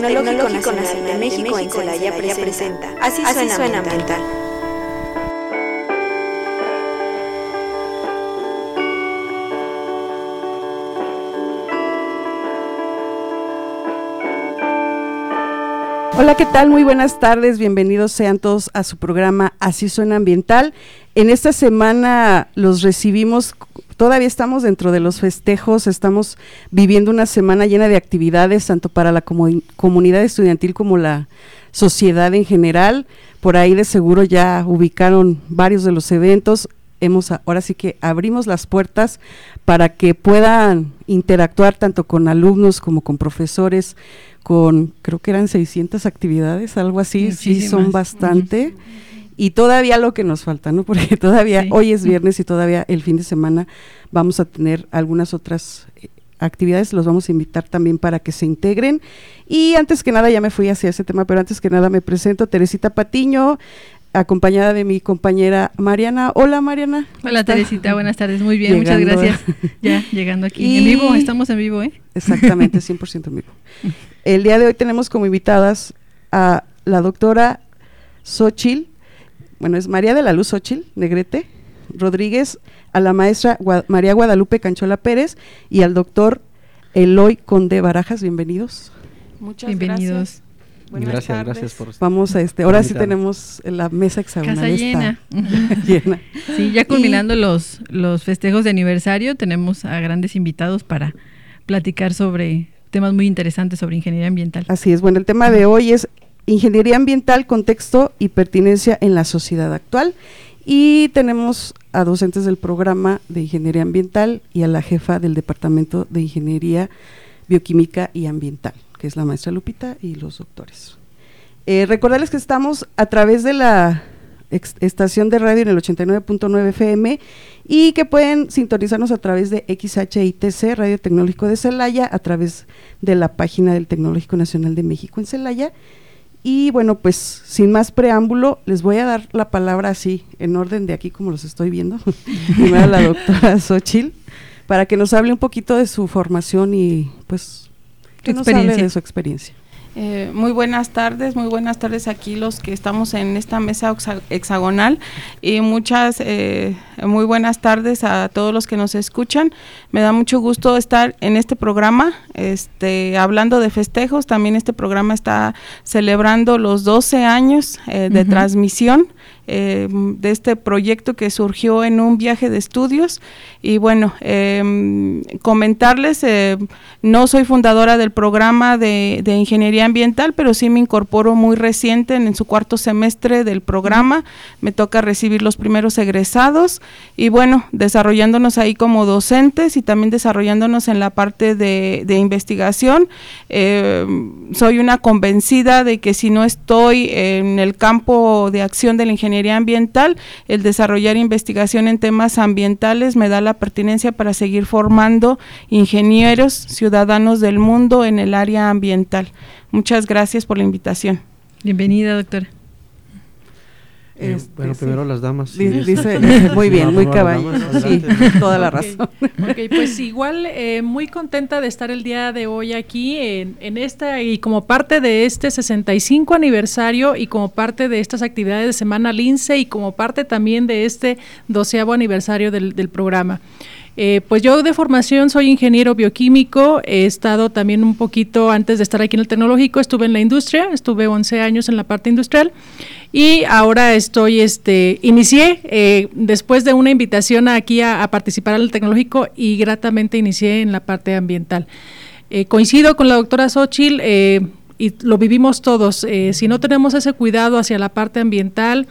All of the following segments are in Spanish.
Tecnológico Nacional de México en Celaya presenta. Así suena ambiental. Hola, ¿qué tal? Muy buenas tardes, bienvenidos sean todos a su programa Así Suena Ambiental. En esta semana los recibimos, todavía estamos dentro de los festejos, estamos viviendo una semana llena de actividades, tanto para la comunidad estudiantil como la sociedad en general. Por ahí de seguro ya ubicaron varios de los eventos. Hemos ahora sí que abrimos las puertas para que puedan interactuar tanto con alumnos como con profesores, con creo que eran 600 actividades, algo así, sí son bastante. Y todavía lo que nos falta, ¿no? Porque todavía hoy es viernes y todavía el fin de semana vamos a tener algunas otras eh, actividades, los vamos a invitar también para que se integren. Y antes que nada, ya me fui hacia ese tema, pero antes que nada me presento, Teresita Patiño, acompañada de mi compañera Mariana. Hola Mariana. Hola Teresita, buenas tardes, muy bien, muchas gracias. Ya llegando aquí. En vivo, estamos en vivo, ¿eh? Exactamente, 100% en vivo. El día de hoy tenemos como invitadas a la doctora Xochil, bueno, es María de la Luz Xochil Negrete Rodríguez, a la maestra María Guadalupe Canchola Pérez y al doctor Eloy Conde Barajas. Bienvenidos. Muchas Bienvenidos. Buenas gracias, gracias por. Vamos a este. Ahora sí tenemos la mesa hexagonal. Casa llena. llena. Sí, ya culminando los, los festejos de aniversario, tenemos a grandes invitados para platicar sobre temas muy interesantes sobre ingeniería ambiental. Así es. Bueno, el tema de hoy es ingeniería ambiental, contexto y pertinencia en la sociedad actual. Y tenemos a docentes del programa de ingeniería ambiental y a la jefa del departamento de ingeniería bioquímica y ambiental que es la maestra Lupita, y los doctores. Eh, recordarles que estamos a través de la estación de radio en el 89.9 FM y que pueden sintonizarnos a través de XHITC, Radio Tecnológico de Celaya, a través de la página del Tecnológico Nacional de México en Celaya. Y bueno, pues sin más preámbulo, les voy a dar la palabra así, en orden de aquí como los estoy viendo, primero la doctora Xochil, para que nos hable un poquito de su formación y pues que nos hable de su experiencia. Eh, muy buenas tardes, muy buenas tardes aquí los que estamos en esta mesa hexagonal y muchas eh, muy buenas tardes a todos los que nos escuchan. Me da mucho gusto estar en este programa, este, hablando de festejos. También este programa está celebrando los 12 años eh, de transmisión eh, de este proyecto que surgió en un viaje de estudios. Y bueno, em, comentarles, eh, no soy fundadora del programa de, ingeniería ambiental, pero sí me incorporo muy reciente en, su cuarto semestre del programa. Me toca recibir los primeros egresados y bueno, desarrollándonos ahí como docentes y también desarrollándonos en la parte de, de investigación. Em, soy una convencida de que si no estoy en el campo de acción de la ingeniería, ambiental, el desarrollar investigación en temas ambientales me da la pertinencia para seguir formando ingenieros, ciudadanos del mundo en el área ambiental. Muchas gracias por la invitación. Bienvenida, doctora. Eh, este, bueno, primero las damas. Dice, muy bien, muy caballo. Sí, toda la razón. Ok, pues igual eh, muy contenta de estar el día de hoy aquí en, en, esta y como parte de este 65 aniversario y como parte de estas actividades de Semana Lince y como parte también de este doceavo aniversario del, del programa. Eh, pues yo de formación soy ingeniero bioquímico, he estado también un poquito antes de estar aquí en el tecnológico, estuve en la industria, estuve 11 años en la parte industrial y ahora estoy, este, inicié eh, después de una invitación aquí a, participar en el tecnológico y gratamente inicié en la parte ambiental. Eh, coincido con la doctora Xochil y lo vivimos todos, si no tenemos ese cuidado hacia la parte ambiental,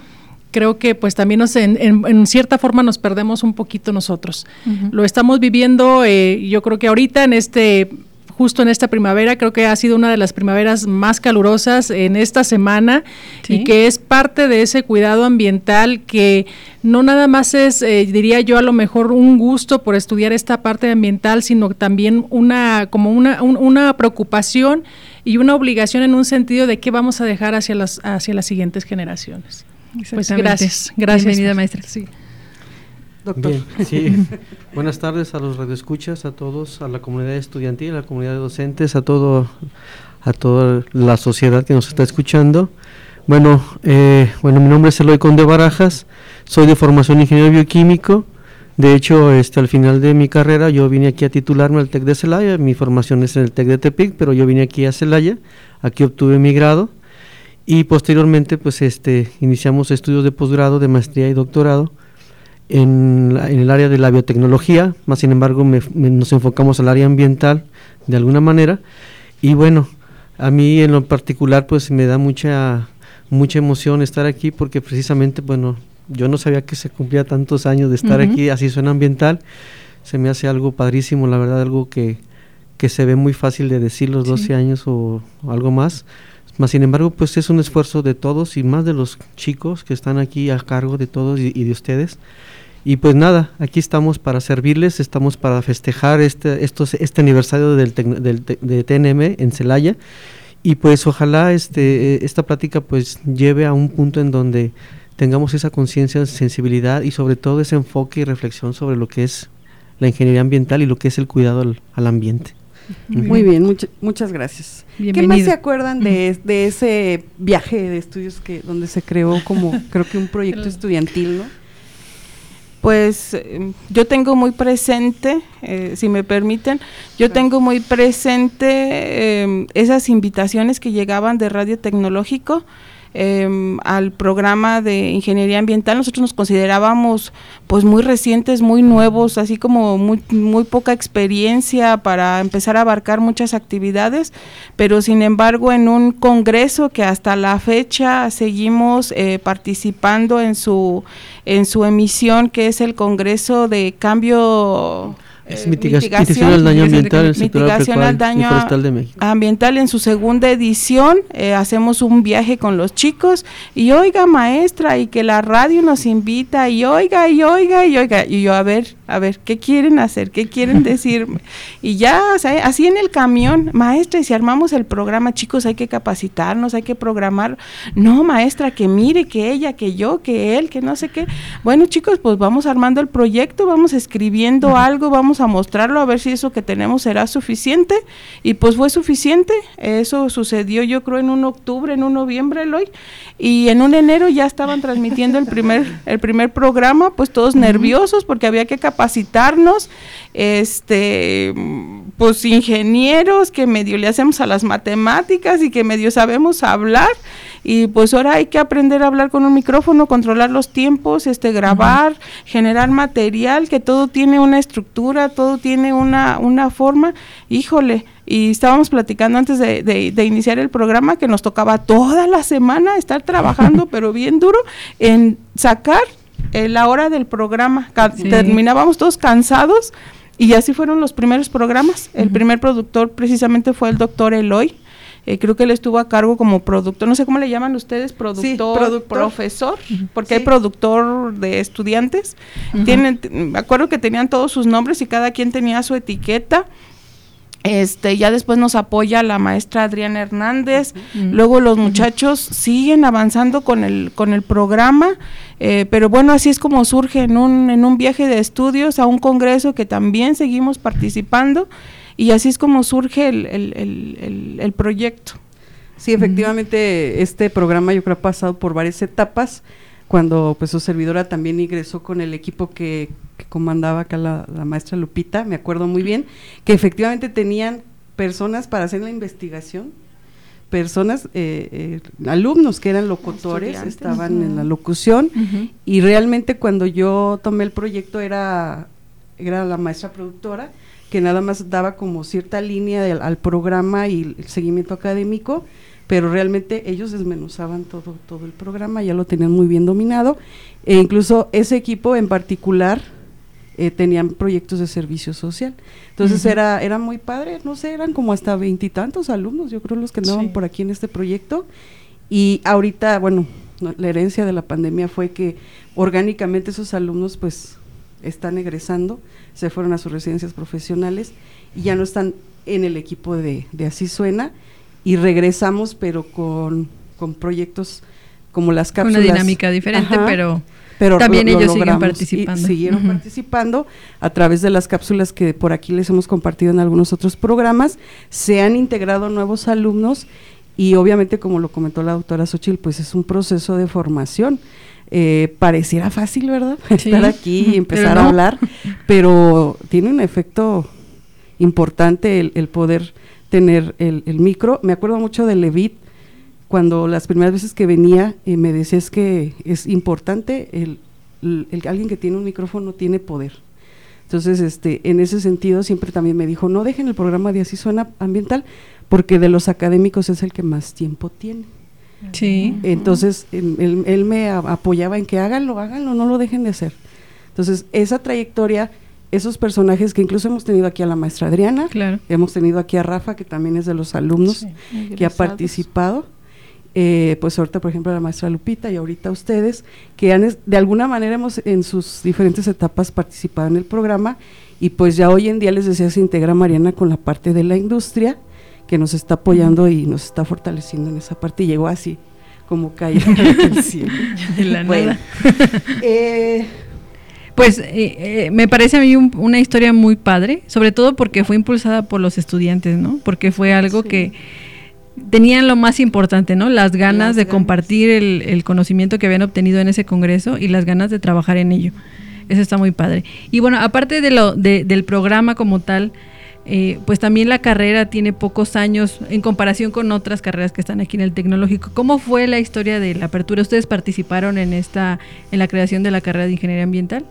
creo que pues también nos, en, cierta forma nos perdemos un poquito nosotros. Lo estamos viviendo, eh, yo creo que ahorita en este justo en esta primavera, creo que ha sido una de las primaveras más calurosas en esta semana y que es parte de ese cuidado ambiental que no nada más es, eh, diría yo, a lo mejor un gusto por estudiar esta parte ambiental, sino también una, como una, una preocupación y una obligación en un sentido de qué vamos a dejar hacia las, hacia las siguientes generaciones. Pues gracias, gracias. Bienvenida, maestra. Sí. doctor. Bien, sí. Buenas tardes a los radioescuchas, a todos, a la comunidad estudiantil, a la comunidad de docentes, a todo, a toda la sociedad que nos está escuchando. Bueno, eh, bueno, mi nombre es Eloy Conde Barajas, soy de formación ingeniero bioquímico. De hecho, este, al final de mi carrera yo vine aquí a titularme al TEC de Celaya, mi formación es en el TEC de Tepic, pero yo vine aquí a Celaya, aquí obtuve mi grado y posteriormente pues este iniciamos estudios de posgrado, de maestría y doctorado en, el área de la biotecnología, más sin embargo nos enfocamos al área ambiental de alguna manera. Y bueno, a mí en lo particular pues me da mucha mucha emoción estar aquí porque precisamente bueno, yo no sabía que se cumplía tantos años de estar aquí, así suena ambiental, se me hace algo padrísimo, la verdad algo que, que se ve muy fácil de decir los 12 años o algo más más sin embargo, pues es un esfuerzo de todos y más de los chicos que están aquí a cargo de todos y, de ustedes. Y pues nada, aquí estamos para servirles, estamos para festejar este, estos, este aniversario del, del de TNM en Celaya. Y pues ojalá este, esta plática pues lleve a un punto en donde tengamos esa conciencia, sensibilidad y sobre todo ese enfoque y reflexión sobre lo que es la ingeniería ambiental y lo que es el cuidado al ambiente. Muy bien, muchas gracias. ¿Qué más se acuerdan de, ese viaje de estudios que donde se creó como creo que un proyecto estudiantil, ¿no? Pues em, yo tengo muy presente, eh, si me permiten, yo tengo muy presente em, esas invitaciones que llegaban de Radio Tecnológico Em, al programa de ingeniería ambiental. Nosotros nos considerábamos pues muy recientes, muy nuevos, así como muy, muy poca experiencia para empezar a abarcar muchas actividades, pero sin embargo en un congreso que hasta la fecha seguimos eh, participando en su, en su emisión, que es el Congreso de Cambio es eh, mitigación, al daño ambiental, en mitigación al daño ambiental en su segunda edición. Eh, hacemos un viaje con los chicos y oiga maestra y que la radio nos invita y oiga y oiga y oiga y yo a ver a ver qué quieren hacer, qué quieren decirme y ya así en el camión maestra y si armamos el programa chicos hay que capacitarnos, hay que programar. No maestra que mire que ella, que yo, que él, que no sé qué. Bueno chicos pues vamos armando el proyecto, vamos escribiendo algo, vamos a mostrarlo a ver si eso que tenemos será suficiente y pues fue suficiente. Eso sucedió yo creo en un octubre, en un noviembre, hoy y en un enero ya estaban transmitiendo el primer el primer programa, pues todos nerviosos porque había que capacitarnos, este pues ingenieros que medio le hacemos a las matemáticas y que medio sabemos hablar y pues ahora hay que aprender a hablar con un micrófono, controlar los tiempos, este grabar, generar material, que todo tiene una estructura, todo tiene una, una forma, híjole, y estábamos platicando antes de, de, iniciar el programa que nos tocaba toda la semana estar trabajando, pero bien duro, en sacar eh, la hora del programa. Terminábamos todos cansados y así fueron los primeros programas. El primer productor precisamente fue el doctor Eloy. Eh, creo que él estuvo a cargo como productor, no sé cómo le llaman ustedes, productor, profesor, porque hay productor de estudiantes. Tienen, me acuerdo que tenían todos sus nombres y cada quien tenía su etiqueta. Este, ya después nos apoya la maestra Adriana Hernández. Luego los muchachos siguen avanzando con el, con el programa, eh, pero bueno, así es como surge en un, en un viaje de estudios a un congreso que también seguimos participando y así es como surge el, el, el, proyecto. Sí, efectivamente, este programa yo creo ha pasado por varias etapas. Cuando pues su servidora también ingresó con el equipo que, comandaba acá la, maestra Lupita, me acuerdo muy bien, que efectivamente tenían personas para hacer la investigación, personas, eh, eh, alumnos que eran locutores, estaban en la locución, y realmente cuando yo tomé el proyecto era, era la maestra productora, que nada más daba como cierta línea al programa y el seguimiento académico, pero realmente ellos desmenuzaban todo, todo el programa, ya lo tenían muy bien dominado, e incluso ese equipo en particular eh, tenían proyectos de servicio social. Entonces era, era muy padre, no sé, eran como hasta veintitantos alumnos, yo creo los que andaban por aquí en este proyecto, y ahorita, bueno, la herencia de la pandemia fue que orgánicamente esos alumnos pues están egresando, se fueron a sus residencias profesionales y ya no están en el equipo de, Así Suena y regresamos pero con, con proyectos como las cápsulas. Una dinámica diferente, pero pero también ellos siguen participando. siguieron participando a través de las cápsulas que por aquí les hemos compartido en algunos otros programas. Se han integrado nuevos alumnos y obviamente, como lo comentó la doctora Xochil, pues es un proceso de formación. Eh, pareciera fácil, ¿verdad? Estar aquí y empezar a hablar, pero tiene un efecto importante el, poder tener el, micro. Me acuerdo mucho de Levit, cuando las primeras veces que venía eh, me decías que es importante el, alguien que tiene un micrófono tiene poder. Entonces, este, en ese sentido, siempre también me dijo, no dejen el programa de Así Suena Ambiental, porque de los académicos es el que más tiempo tiene. Sí. Entonces, él, me apoyaba en que háganlo, háganlo, no lo dejen de hacer. Entonces, esa trayectoria, esos personajes que incluso hemos tenido aquí a la maestra Adriana, claro. hemos tenido aquí a Rafa, que también es de los alumnos que ha participado. Eh, pues ahorita, por ejemplo, la maestra Lupita y ahorita ustedes, que han, de alguna manera hemos en sus diferentes etapas participado en el programa y pues ya hoy en día les decía, se integra Mariana con la parte de la industria que nos está apoyando y nos está fortaleciendo en esa parte y llegó así como caída del cielo. De la nada. Eh, pues eh, eh, me parece a mí una historia muy padre, sobre todo porque fue impulsada por los estudiantes, ¿no? Porque fue algo que tenían lo más importante, ¿no? Las ganas de compartir el, conocimiento que habían obtenido en ese congreso y las ganas de trabajar en ello. Eso está muy padre. Y bueno, aparte de lo, del programa como tal, eh, pues también la carrera tiene pocos años en comparación con otras carreras que están aquí en el tecnológico. ¿Cómo fue la historia de la apertura? ¿Ustedes participaron en esta, en la creación de la carrera de ingeniería ambiental?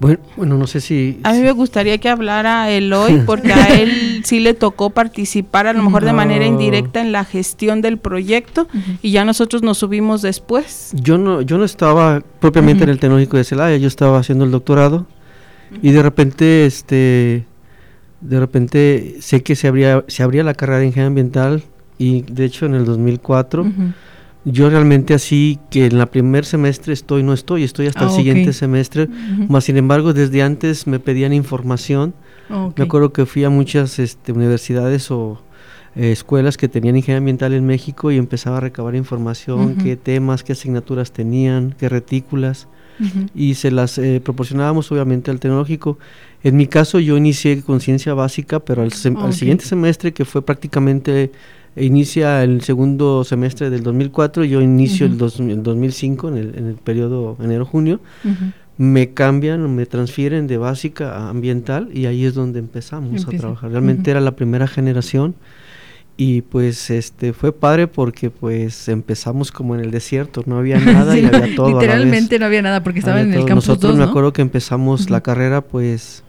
Bueno, bueno, no sé si... A mí me gustaría que hablara Eloy, porque a él sí le tocó participar a lo mejor de manera indirecta en la gestión del proyecto y ya nosotros nos subimos después. Yo no, yo no estaba propiamente en el tecnológico de Celaya, yo estaba haciendo el doctorado y de repente este de repente sé que se abría, se abría la carrera de ingeniería ambiental y de hecho en el 2004 yo realmente así que en la primer semestre estoy, no estoy, estoy hasta el ah, siguiente semestre, más sin embargo desde antes me pedían información. Ah, me acuerdo que fui a muchas este, universidades o eh, escuelas que tenían ingeniería ambiental en México y empezaba a recabar información, qué temas, qué asignaturas tenían, qué retículas. Y se las eh, proporcionábamos obviamente al tecnológico. En mi caso yo inicié con ciencia básica, pero al, siguiente semestre, que fue prácticamente, inicia el segundo semestre del 2004, yo inicio el, 2005, en el, en el periodo enero-junio, me cambian, me transfieren de básica a ambiental y ahí es donde empezamos a trabajar. Realmente era la primera generación y pues este fue padre porque pues empezamos como en el desierto, no había nada y había todo. Literalmente no había nada porque estaba en el campus Nosotros 2, me acuerdo que empezamos la carrera pues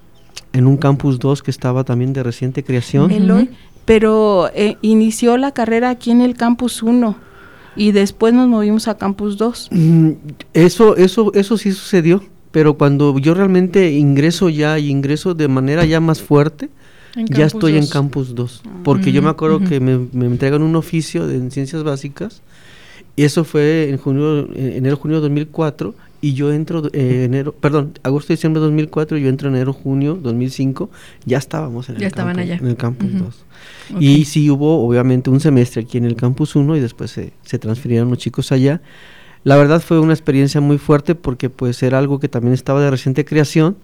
en un campus 2 que estaba también de reciente creación. pero eh, inició la carrera aquí en el campus 1 y después nos movimos a campus 2. Mm, eso eso eso sí sucedió, pero cuando yo realmente ingreso ya y ingreso de manera ya más fuerte, ya estoy en Campus 2, porque yo me acuerdo que me, entregan un oficio de, en ciencias básicas, y eso fue en junio, enero, junio de 2004, y yo entro eh, enero, perdón, agosto, diciembre de 2004, yo entro enero, junio 2005, ya estábamos en, el, campus, en el Campus 2. Y sí hubo, obviamente, un semestre aquí en el Campus 1 y después se, se transfirieron los chicos allá. La verdad fue una experiencia muy fuerte porque pues era algo que también estaba de reciente creación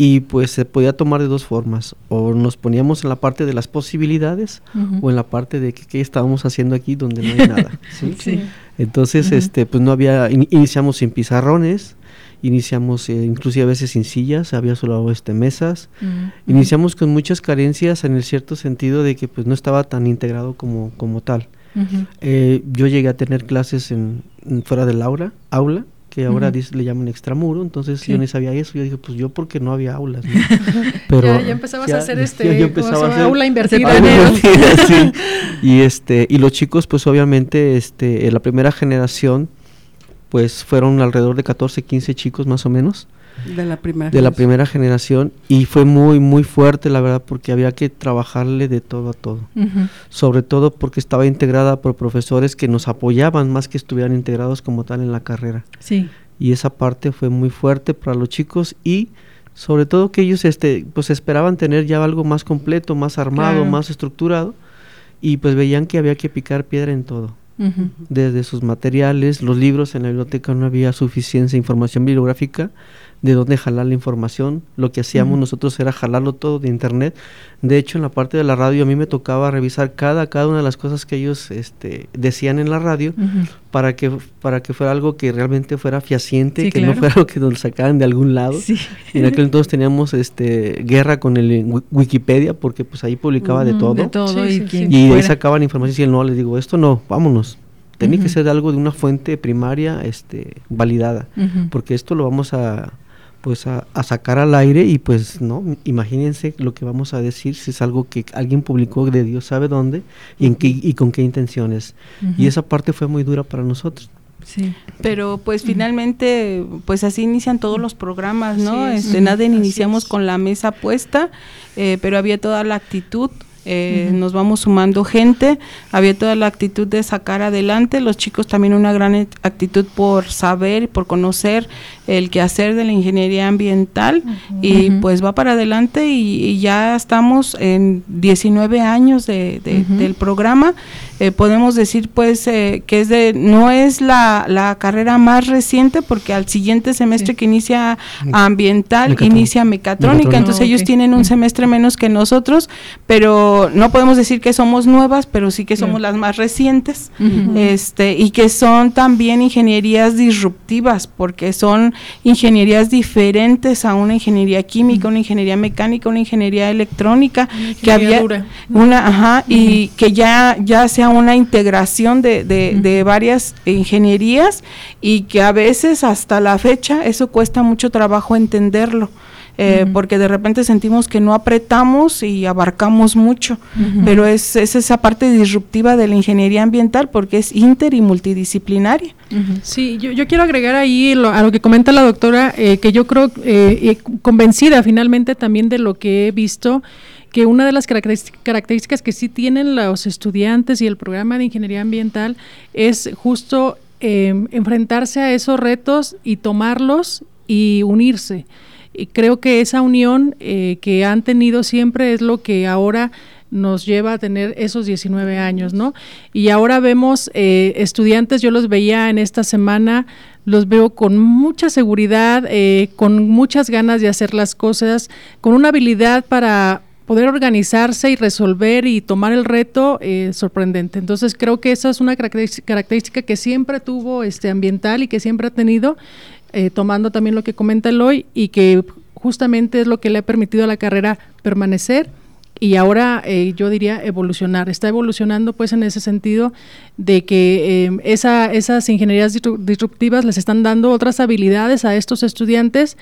y pues se podía tomar de dos formas, o nos poníamos en la parte de las posibilidades o en la parte de qué estábamos haciendo aquí donde no hay nada. ¿sí? Entonces, este, pues no había, iniciamos sin pizarrones, iniciamos eh, inclusive a veces sin sillas, había solo este, mesas, iniciamos con muchas carencias en el cierto sentido de que pues no estaba tan integrado como, como tal. Eh, yo llegué a tener clases en, fuera del aula, aula que ahora le llaman extramuro, entonces yo ni sabía eso, yo dije, pues yo porque no había aulas, Pero ya, empezabas a hacer este, aula invertida. Y este, y los chicos, pues obviamente, este, en la primera generación, pues fueron alrededor de 14, 15 chicos más o menos, de la primera de la primera generación y fue muy muy fuerte la verdad porque había que trabajarle de todo a todo. Sobre todo porque estaba integrada por profesores que nos apoyaban más que estuvieran integrados como tal en la carrera. Sí. Y esa parte fue muy fuerte para los chicos y sobre todo que ellos este pues esperaban tener ya algo más completo más armado más estructurado y pues veían que había que picar piedra en todo. Desde sus materiales, los libros en la biblioteca no había suficiencia de información bibliográfica de dónde jalar la información. Lo que hacíamos nosotros era jalarlo todo de internet. De hecho, en la parte de la radio a mí me tocaba revisar cada, cada una de las cosas que ellos este, decían en la radio para, que, para que fuera algo que realmente fuera fiaciente, que no fuera algo que nos sacaran de algún lado. En aquel entonces teníamos este, guerra con el Wikipedia porque pues ahí publicaba de todo. y, y ahí sacaban información y él no, les digo, esto no, vámonos. Tiene que ser algo de una fuente primaria este, validada, porque esto lo vamos a, pues a, sacar al aire y pues no, imagínense lo que vamos a decir si es algo que alguien publicó de Dios sabe dónde y, en qué, y con qué intenciones. Y esa parte fue muy dura para nosotros. Sí. Pero pues finalmente, pues así inician todos los programas, ¿no? este, nada iniciamos con la mesa puesta, eh, pero había toda la actitud eh, nos vamos sumando gente, había toda la actitud de sacar adelante, los chicos también una gran actitud por saber, por conocer el quehacer de la ingeniería ambiental. Y pues va para adelante y, ya estamos en 19 años de, del programa. Eh, podemos decir pues eh, que es de no es la, la, carrera más reciente porque al siguiente semestre que inicia ambiental inicia mecatrónica, entonces ellos tienen un semestre menos que nosotros, pero no podemos decir que somos nuevas, pero sí que somos las más recientes, este y que son también ingenierías disruptivas porque son ingenierías diferentes a una ingeniería química, una ingeniería mecánica, una ingeniería electrónica, que había una, ajá, y que ya, ya una integración de, de, varias ingenierías y que a veces hasta la fecha eso cuesta mucho trabajo entenderlo. Eh, porque de repente sentimos que no apretamos y abarcamos mucho, pero es, es, esa parte disruptiva de la ingeniería ambiental porque es inter y multidisciplinaria. Sí, yo, yo, quiero agregar ahí a lo que comenta la doctora, eh, que yo creo, eh, convencida finalmente también de lo que he visto, que una de las características que sí tienen los estudiantes y el programa de ingeniería ambiental es justo enfrentarse a esos retos y tomarlos y unirse. Y creo que esa unión eh, que han tenido siempre es lo que ahora nos lleva a tener esos 19 años, ¿no? Y ahora vemos eh, estudiantes, yo los veía en esta semana, los veo con mucha seguridad, eh, con muchas ganas de hacer las cosas, con una habilidad para poder organizarse y resolver y tomar el reto sorprendente. Entonces creo que esa es una característica que siempre tuvo este ambiental y que siempre ha tenido eh, tomando también lo que comenta Eloy y que justamente es lo que le ha permitido a la carrera permanecer y ahora eh, yo diría evolucionar. Está evolucionando pues en ese sentido de que eh, esa, esas ingenierías disruptivas les están dando otras habilidades a estos estudiantes,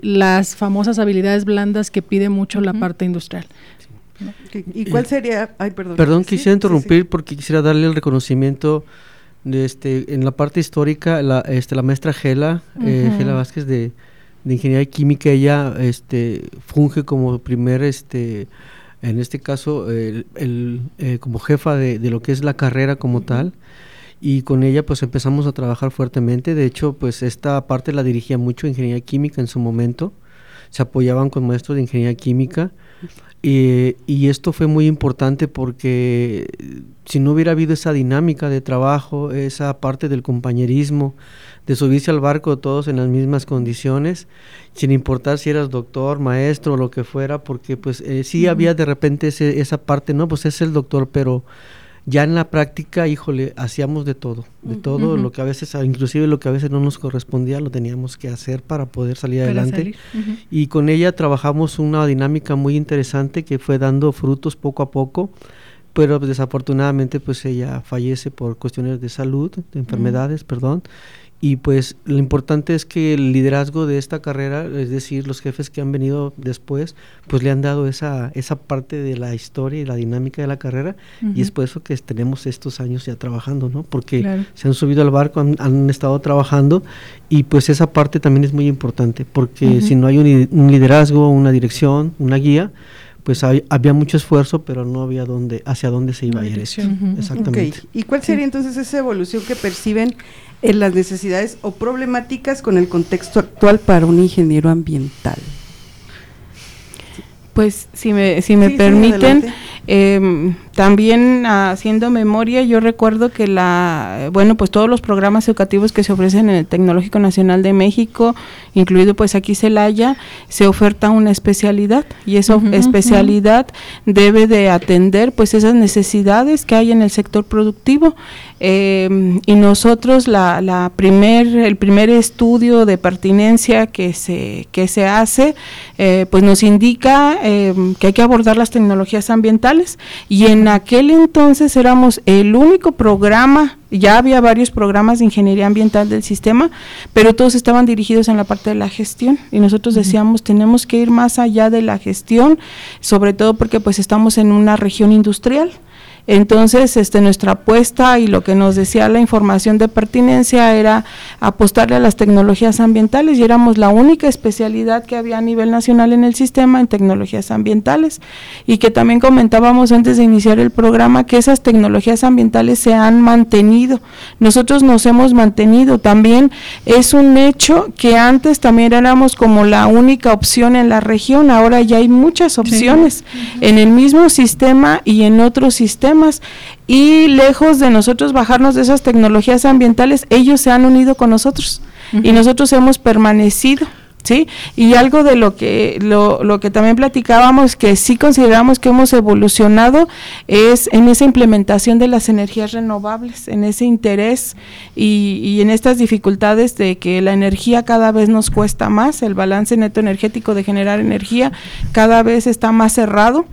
las famosas habilidades blandas que pide mucho la parte industrial. ¿Y cuál sería? Ay, perdón. Perdón, quisiera interrumpir porque quisiera darle el reconocimiento este, en la parte histórica, la, este, la maestra Gela, eh, Gela Vázquez de, de, Ingeniería Química, ella este, funge como primer, este, en este caso, el, eh, como jefa de, de, lo que es la carrera como tal. Y con ella pues empezamos a trabajar fuertemente. De hecho, pues esta parte la dirigía mucho Ingeniería Química en su momento. Se apoyaban con maestros de Ingeniería Química. y esto fue muy importante porque si no hubiera habido esa dinámica de trabajo, esa parte del compañerismo, de subirse al barco todos en las mismas condiciones, sin importar si eras doctor, maestro o lo que fuera, porque pues eh, sí había de repente esa parte, no, pues es el doctor, pero ya en la práctica, híjole, hacíamos de todo, de todo lo que a veces, inclusive lo que a veces no nos correspondía, lo teníamos que hacer para poder salir adelante. Y con ella trabajamos una dinámica muy interesante que fue dando frutos poco a poco pero desafortunadamente pues ella fallece por cuestiones de salud, de enfermedades, perdón, y pues lo importante es que el liderazgo de esta carrera, es decir, los jefes que han venido después, pues le han dado esa, esa parte de la historia y la dinámica de la carrera y es por eso que tenemos estos años ya trabajando, ¿no? Porque se han subido al barco, han, estado trabajando y pues esa parte también es muy importante porque si no hay un, un liderazgo, una dirección, una guía, pues había mucho esfuerzo, pero no había dónde, hacia dónde se iba a ir Exactamente. ¿Y cuál sería entonces esa evolución que perciben en las necesidades o problemáticas con el contexto actual para un ingeniero ambiental? Pues si me, si me permiten, em, también haciendo memoria, yo recuerdo que la, bueno, pues todos los programas educativos que se ofrecen en el Tecnológico Nacional de México, incluido pues aquí Celaya, se oferta una especialidad y esa especialidad debe de atender pues esas necesidades que hay en el sector productivo. Eh, y nosotros la, la primer, el primer estudio de pertinencia que se, que se hace, eh, pues nos indica eh, que hay que abordar las tecnologías ambientales y en aquel entonces éramos el único programa, ya había varios programas de ingeniería ambiental del sistema, pero todos estaban dirigidos en la parte de la gestión y nosotros decíamos tenemos que ir más allá de la gestión, sobre todo porque pues estamos en una región industrial. Entonces, este, nuestra apuesta y lo que nos decía la información de pertinencia era apostarle a las tecnologías ambientales y éramos la única especialidad que había a nivel nacional en el sistema en tecnologías ambientales. Y que también comentábamos antes de iniciar el programa que esas tecnologías ambientales se han mantenido. Nosotros nos hemos mantenido. También es un hecho que antes también éramos como la única opción en la región, ahora ya hay muchas opciones en el mismo sistema y en otros sistemas y lejos de nosotros bajarnos de esas tecnologías ambientales, ellos se han unido con nosotros y nosotros hemos permanecido. ¿Sí? Y algo de lo que lo, lo, que también platicábamos que sí consideramos que hemos evolucionado es en esa implementación de las energías renovables, en ese interés y, y, en estas dificultades de que la energía cada vez nos cuesta más, el balance neto energético de generar energía cada vez está más cerrado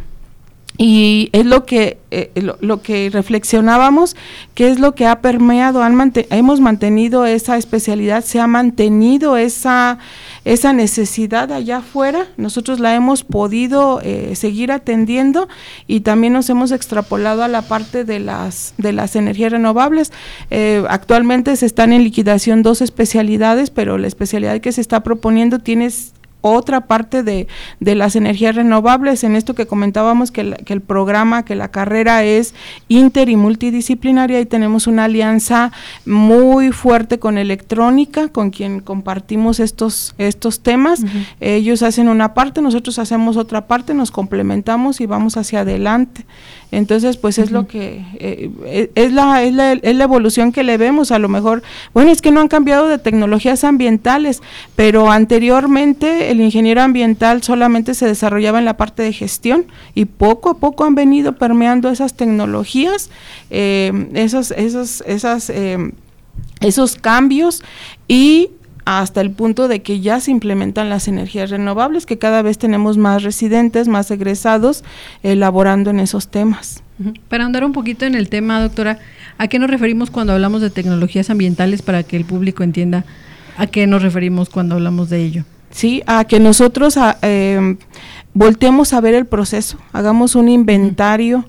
y es lo que eh, lo, que reflexionábamos que es lo que ha permeado hemos mantenido esa especialidad se ha mantenido esa esa necesidad allá afuera. Nosotros la hemos podido eh, seguir atendiendo y también nos hemos extrapolado a la parte de las de las energías renovables. Eh, actualmente se están en liquidación dos especialidades pero la especialidad que se está proponiendo tiene otra parte de, de, las energías renovables, en esto que comentábamos que, que, el programa, que la carrera es inter y multidisciplinaria y tenemos una alianza muy fuerte con electrónica, con quien compartimos estos, estos temas. Ellos hacen una parte, nosotros hacemos otra parte, nos complementamos y vamos hacia adelante. Entonces, pues es lo que, eh, eh, es, la, es, la, es la evolución que le vemos, a lo mejor, bueno, es que no han cambiado de tecnologías ambientales, pero anteriormente el ingeniero ambiental solamente se desarrollaba en la parte de gestión y poco a poco han venido permeando esas tecnologías, eh, esos, esos, esas, esos cambios y hasta el punto de que ya se implementan las energías renovables, que cada vez tenemos más residentes, más egresados elaborando en esos temas. Para andar un poquito en el tema, doctora, ¿a qué nos referimos cuando hablamos de tecnologías ambientales para que el público entienda a qué nos referimos cuando hablamos de ello? Sí, a que nosotros eh, volteemos a ver el proceso, hagamos un inventario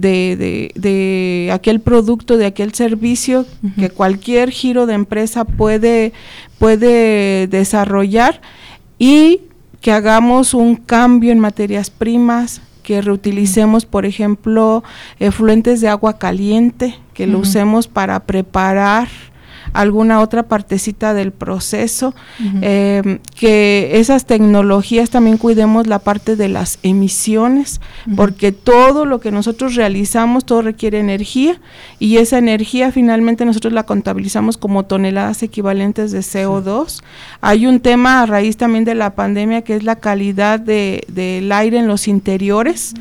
de, de, aquel producto, de aquel servicio que cualquier giro de empresa puede, puede desarrollar y que hagamos un cambio en materias primas, que reutilicemos, por ejemplo, efluentes de agua caliente, que lo usemos para preparar alguna otra partecita del proceso, em, que esas tecnologías también cuidemos la parte de las emisiones, porque todo lo que nosotros realizamos, todo requiere energía y esa energía finalmente nosotros la contabilizamos como toneladas equivalentes de CO2. Hay un tema a raíz también de la pandemia que es la calidad de, del aire en los interiores,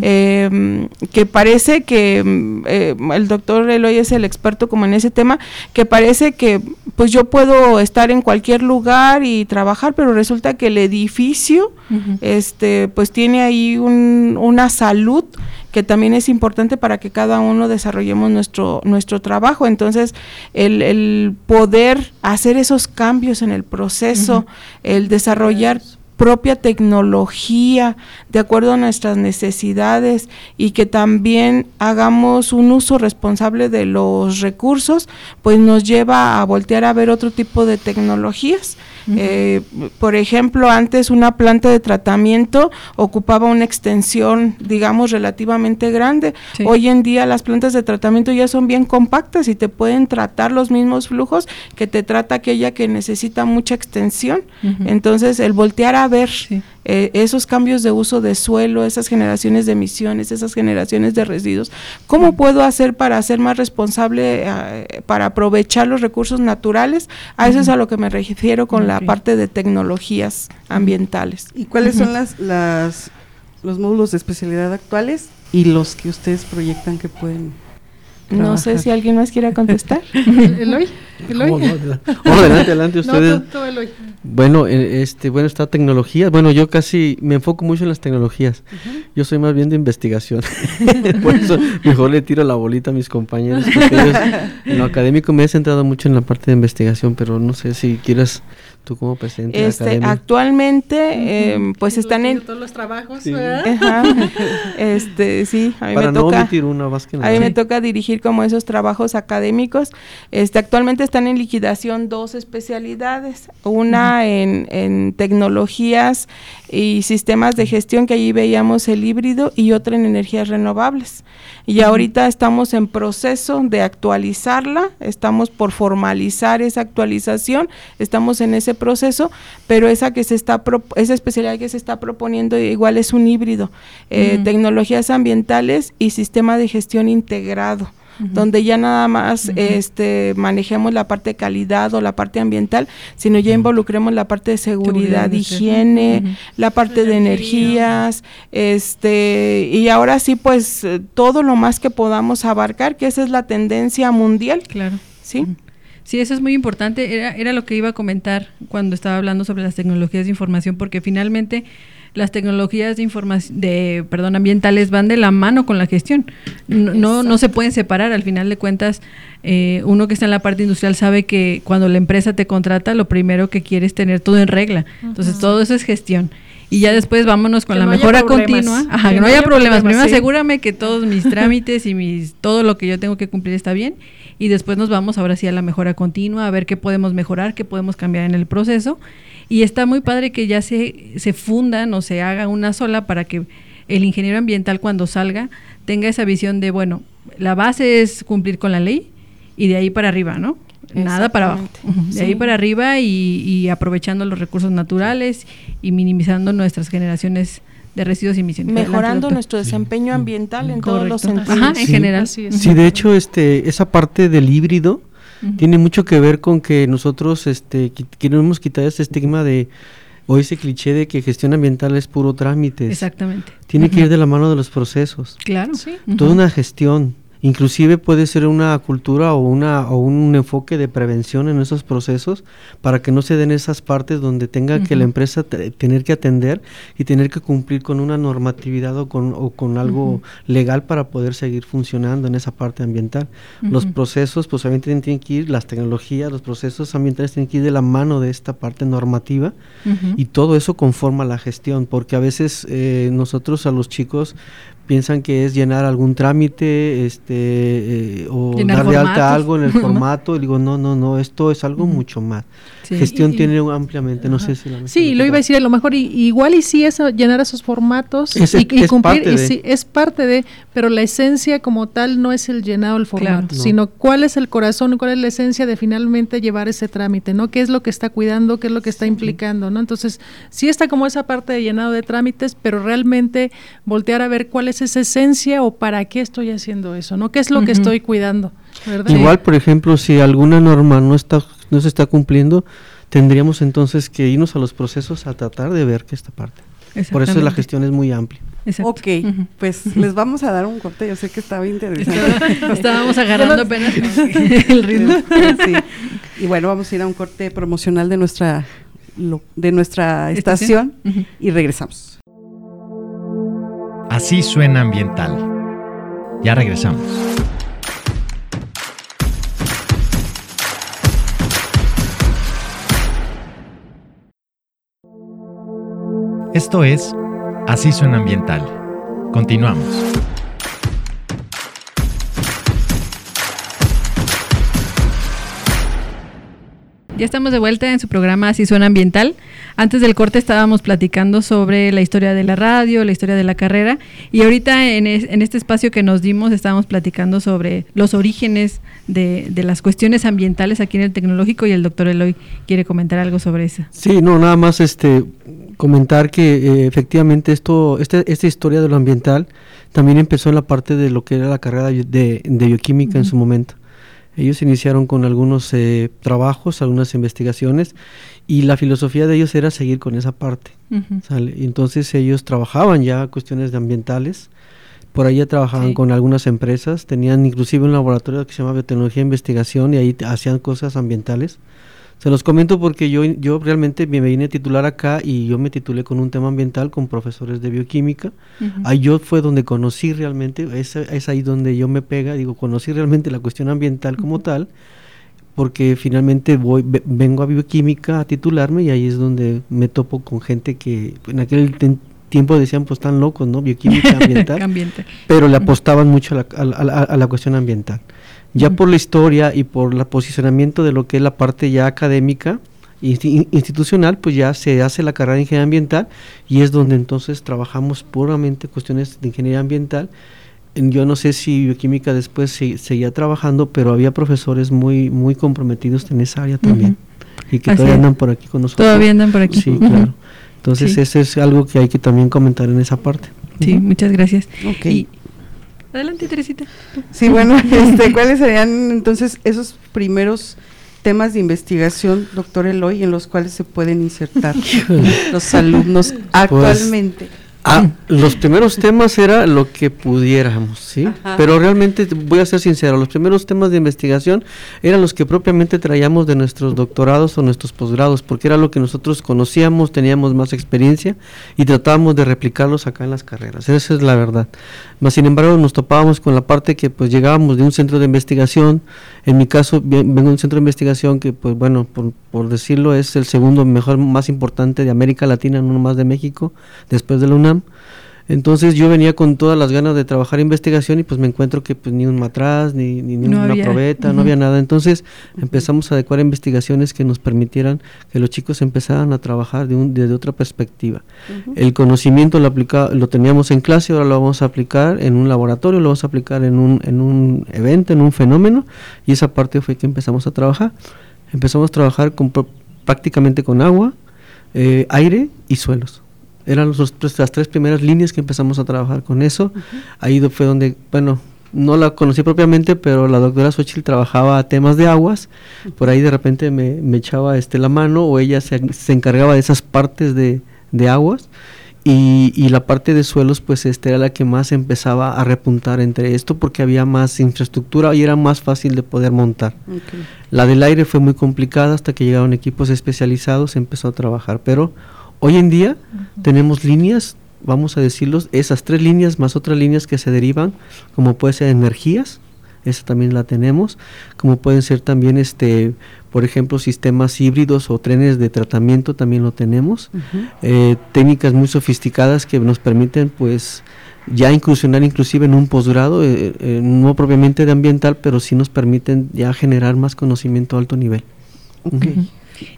em, que parece que em, eh, el doctor Eloy es el experto como en ese tema, que parece que pues yo puedo estar en cualquier lugar y trabajar, pero resulta que el edificio este pues tiene ahí una salud que también es importante para que cada uno desarrollemos nuestro, nuestro trabajo. Entonces, el, poder hacer esos cambios en el proceso, el desarrollar propia tecnología de acuerdo a nuestras necesidades y que también hagamos un uso responsable de los recursos, pues nos lleva a voltear a ver otro tipo de tecnologías eh, por ejemplo, antes una planta de tratamiento ocupaba una extensión, digamos, relativamente grande. Hoy en día las plantas de tratamiento ya son bien compactas y te pueden tratar los mismos flujos que te trata aquella que necesita mucha extensión. Entonces, el voltear a ver eh, esos cambios de uso de suelo, esas generaciones de emisiones, esas generaciones de residuos. ¿Cómo puedo hacer para ser más responsable, eh, para aprovechar los recursos naturales? A eso es a lo que me refiero con la parte de tecnologías ambientales. ¿Y cuáles son las, las los módulos de especialidad actuales y los que ustedes proyectan que pueden no sé si alguien más quiera contestar. Eloy. Eloy. No, adelante, adelante ustedes. Bueno, eh, este, bueno, está tecnología. Bueno, yo casi me enfoco mucho en las tecnologías. Yo soy más bien de investigación. Por eso mejor le tiro la bolita a mis compañeros. en lo académico me he centrado mucho en la parte de investigación, pero no sé si quieres ¿Tú como presidente este, Actualmente, em, pues están en... Todos los trabajos, sí. este, sí, a mí me toca... a mí me toca dirigir como esos trabajos académicos. Este, actualmente están en liquidación dos especialidades. Una en, en tecnologías y sistemas de gestión, que allí veíamos el híbrido, y otra en energías renovables. Y ahorita estamos en proceso de actualizarla, estamos por formalizar esa actualización, estamos en ese proceso, pero esa que se está esa especialidad que se está proponiendo igual es un híbrido, eh, tecnologías ambientales y sistema de gestión integrado donde ya nada más este manejemos la parte de calidad o la parte ambiental, sino ya involucremos la parte de seguridad, higiene, la parte de energías, este y ahora sí pues todo lo más que podamos abarcar, que esa es la tendencia mundial. Claro. ¿Sí? Sí, eso es muy importante. Era, era lo que iba a comentar cuando estaba hablando sobre las tecnologías de información, porque finalmente las tecnologías de información, de, perdón, ambientales van de la mano con la gestión. No, no, se pueden separar. Al final de cuentas, eh, uno que está en la parte industrial sabe que cuando la empresa te contrata, lo primero que quiere es tener todo en regla. Entonces, todo eso es gestión. Y ya después vámonos con la mejora continua. Ajá, que, no, haya, problemas. Primero asegúrame que todos mis trámites y mis todo lo que yo tengo que cumplir está bien. Y después nos vamos ahora sí a la mejora continua, a ver qué podemos mejorar, qué podemos cambiar en el proceso y está muy padre que ya se, se fundan o se haga una sola para que el ingeniero ambiental cuando salga tenga esa visión de, bueno, la base es cumplir con la ley y de ahí para arriba, ¿no? Nada para abajo. De ahí para arriba y, aprovechando los recursos naturales y minimizando nuestras generaciones de residuos y emisiones. Mejorando nuestro desempeño ambiental en todos los sentidos. Ajá, en general. Sí, de hecho, este, esa parte del híbrido tiene mucho que ver con que nosotros este, queremos quitar ese estigma de o ese cliché de que gestión ambiental es puro trámite. Exactamente. Tiene que ir de la mano de los procesos. Claro, sí. Toda una gestión. Inclusive puede ser una cultura o, una, o un enfoque de prevención en esos procesos para que no se den esas partes donde tenga que la empresa tener que atender y tener que cumplir con una normatividad o con, o con algo legal para poder seguir funcionando en esa parte ambiental. Los procesos, pues obviamente tienen que ir, las tecnologías, los procesos ambientales tienen que ir de la mano de esta parte normativa y todo eso conforma la gestión, porque a veces eh, nosotros a los chicos piensan que es llenar algún trámite este eh, o dar de alta algo en el formato y digo no no no esto es algo mucho más gestión tiene ampliamente no sé si la sí lo iba a decir a lo mejor igual y sí es llenar esos formatos y, cumplir y sí, es parte de pero la esencia como tal no es el llenado del formato sino cuál es el corazón cuál es la esencia de finalmente llevar ese trámite no qué es lo que está cuidando qué es lo que está implicando no entonces sí está como esa parte de llenado de trámites pero realmente voltear a ver cuál es esa esencia o para qué estoy haciendo eso, ¿no? ¿Qué es lo que estoy cuidando? Igual, por ejemplo, si alguna norma no está no se está cumpliendo, tendríamos entonces que irnos a los procesos a tratar de ver que esta parte. Por eso la gestión es muy amplia. Ok, pues les vamos a dar un corte, yo sé que estaba interesante. Estábamos agarrando apenas el ritmo. Y bueno, vamos a ir a un corte promocional de nuestra de nuestra estación, y regresamos. Así suena ambiental. Ya regresamos. Esto es Así suena ambiental. Continuamos. Ya estamos de vuelta en su programa Así suena ambiental. Antes del corte estábamos platicando sobre la historia de la radio, la historia de la carrera y ahorita en, este espacio que nos dimos estábamos platicando sobre los orígenes de, las cuestiones ambientales aquí en el tecnológico y el doctor Eloy quiere comentar algo sobre eso. Sí, no, nada más este comentar que eh, efectivamente esto, este, esta historia de lo ambiental también empezó en la parte de lo que era la carrera de, de bioquímica en su momento. Ellos iniciaron con algunos eh, trabajos, algunas investigaciones, y la filosofía de ellos era seguir con esa parte. entonces ellos trabajaban ya cuestiones de ambientales, por ahí ya trabajaban con algunas empresas, tenían inclusive un laboratorio que se llama Biotecnología e Investigación y ahí hacían cosas ambientales. Se los comento porque yo, yo realmente me vine a titular acá y yo me titulé con un tema ambiental con profesores de bioquímica. Ahí yo fue donde conocí realmente, es, es, ahí donde yo me pega, digo, conocí realmente la cuestión ambiental como tal, porque finalmente voy, vengo a bioquímica a titularme y ahí es donde me topo con gente que en aquel tiempo decían pues están locos, ¿no? Bioquímica ambiental, pero le apostaban mucho a la, a la cuestión ambiental. Ya por la historia y por el posicionamiento de lo que es la parte ya académica, institucional, pues ya se hace la carrera de ingeniería ambiental y es donde entonces trabajamos puramente cuestiones de ingeniería ambiental. Yo no sé si bioquímica después seguía trabajando, pero había profesores muy muy comprometidos en esa área también y que todavía andan por aquí con nosotros. Todavía andan por aquí. Sí, claro. Entonces eso es algo que hay que también comentar en esa parte. Sí, muchas gracias. Okay. Adelante, Teresita. Sí, bueno, este, ¿cuáles serían entonces esos primeros temas de investigación, doctor Eloy, en los cuales se pueden insertar los alumnos pues, actualmente? Ah, los primeros temas era lo que pudiéramos, ¿sí? Pero realmente, voy a ser sincero, los primeros temas de investigación eran los que propiamente traíamos de nuestros doctorados o nuestros posgrados, porque era lo que nosotros conocíamos, teníamos más experiencia y tratábamos de replicarlos acá en las carreras. Esa es la verdad. Mas, sin embargo, nos topábamos con la parte que pues llegábamos de un centro de investigación, en mi caso vengo de un centro de investigación que pues bueno, por, por decirlo, es el segundo mejor, más importante de América Latina, no más de México, después de la UNAM entonces yo venía con todas las ganas de trabajar investigación y pues me encuentro que pues ni un matraz, ni, ni, una probeta, no había nada. Entonces empezamos a adecuar investigaciones que nos permitieran que los chicos empezaran a trabajar de un, desde otra perspectiva. El conocimiento lo, aplica, lo teníamos en clase, ahora lo vamos a aplicar en un laboratorio, lo vamos a aplicar en un, en un evento, en un fenómeno y esa parte fue que empezamos a trabajar. Empezamos a trabajar con, prácticamente con agua, eh, aire y suelos eran los, las tres primeras líneas que empezamos a trabajar con eso. Ahí fue donde, bueno, no la conocí propiamente, pero la doctora Xochitl trabajaba temas de aguas. Por ahí de repente me, me echaba este, la mano o ella se, se encargaba de esas partes de, de aguas. Y, y, la parte de suelos, pues este era la que más empezaba a repuntar entre esto porque había más infraestructura y era más fácil de poder montar. La del aire fue muy complicada hasta que llegaron equipos especializados, empezó a trabajar, pero Hoy en día tenemos líneas, vamos a decirlos, esas tres líneas más otras líneas que se derivan, como puede ser energías, esa también la tenemos, como pueden ser también, este, por ejemplo, sistemas híbridos o trenes de tratamiento, también lo tenemos, eh, técnicas muy sofisticadas que nos permiten, pues, ya incursionar inclusive en un posgrado, eh, eh, no propiamente de ambiental, pero sí nos permiten ya generar más conocimiento a alto nivel.